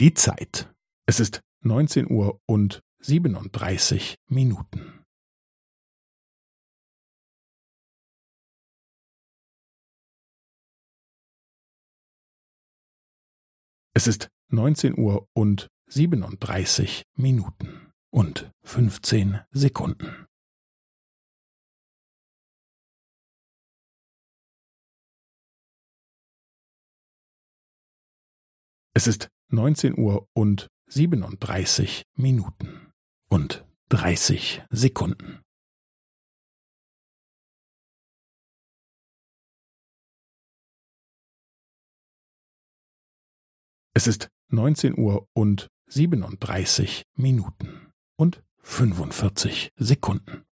Die Zeit. Es ist neunzehn Uhr und siebenunddreißig Minuten. Es ist neunzehn Uhr und siebenunddreißig Minuten und fünfzehn Sekunden. Es ist neunzehn Uhr und siebenunddreißig Minuten und dreißig Sekunden. Es ist neunzehn Uhr und siebenunddreißig Minuten und fünfundvierzig Sekunden.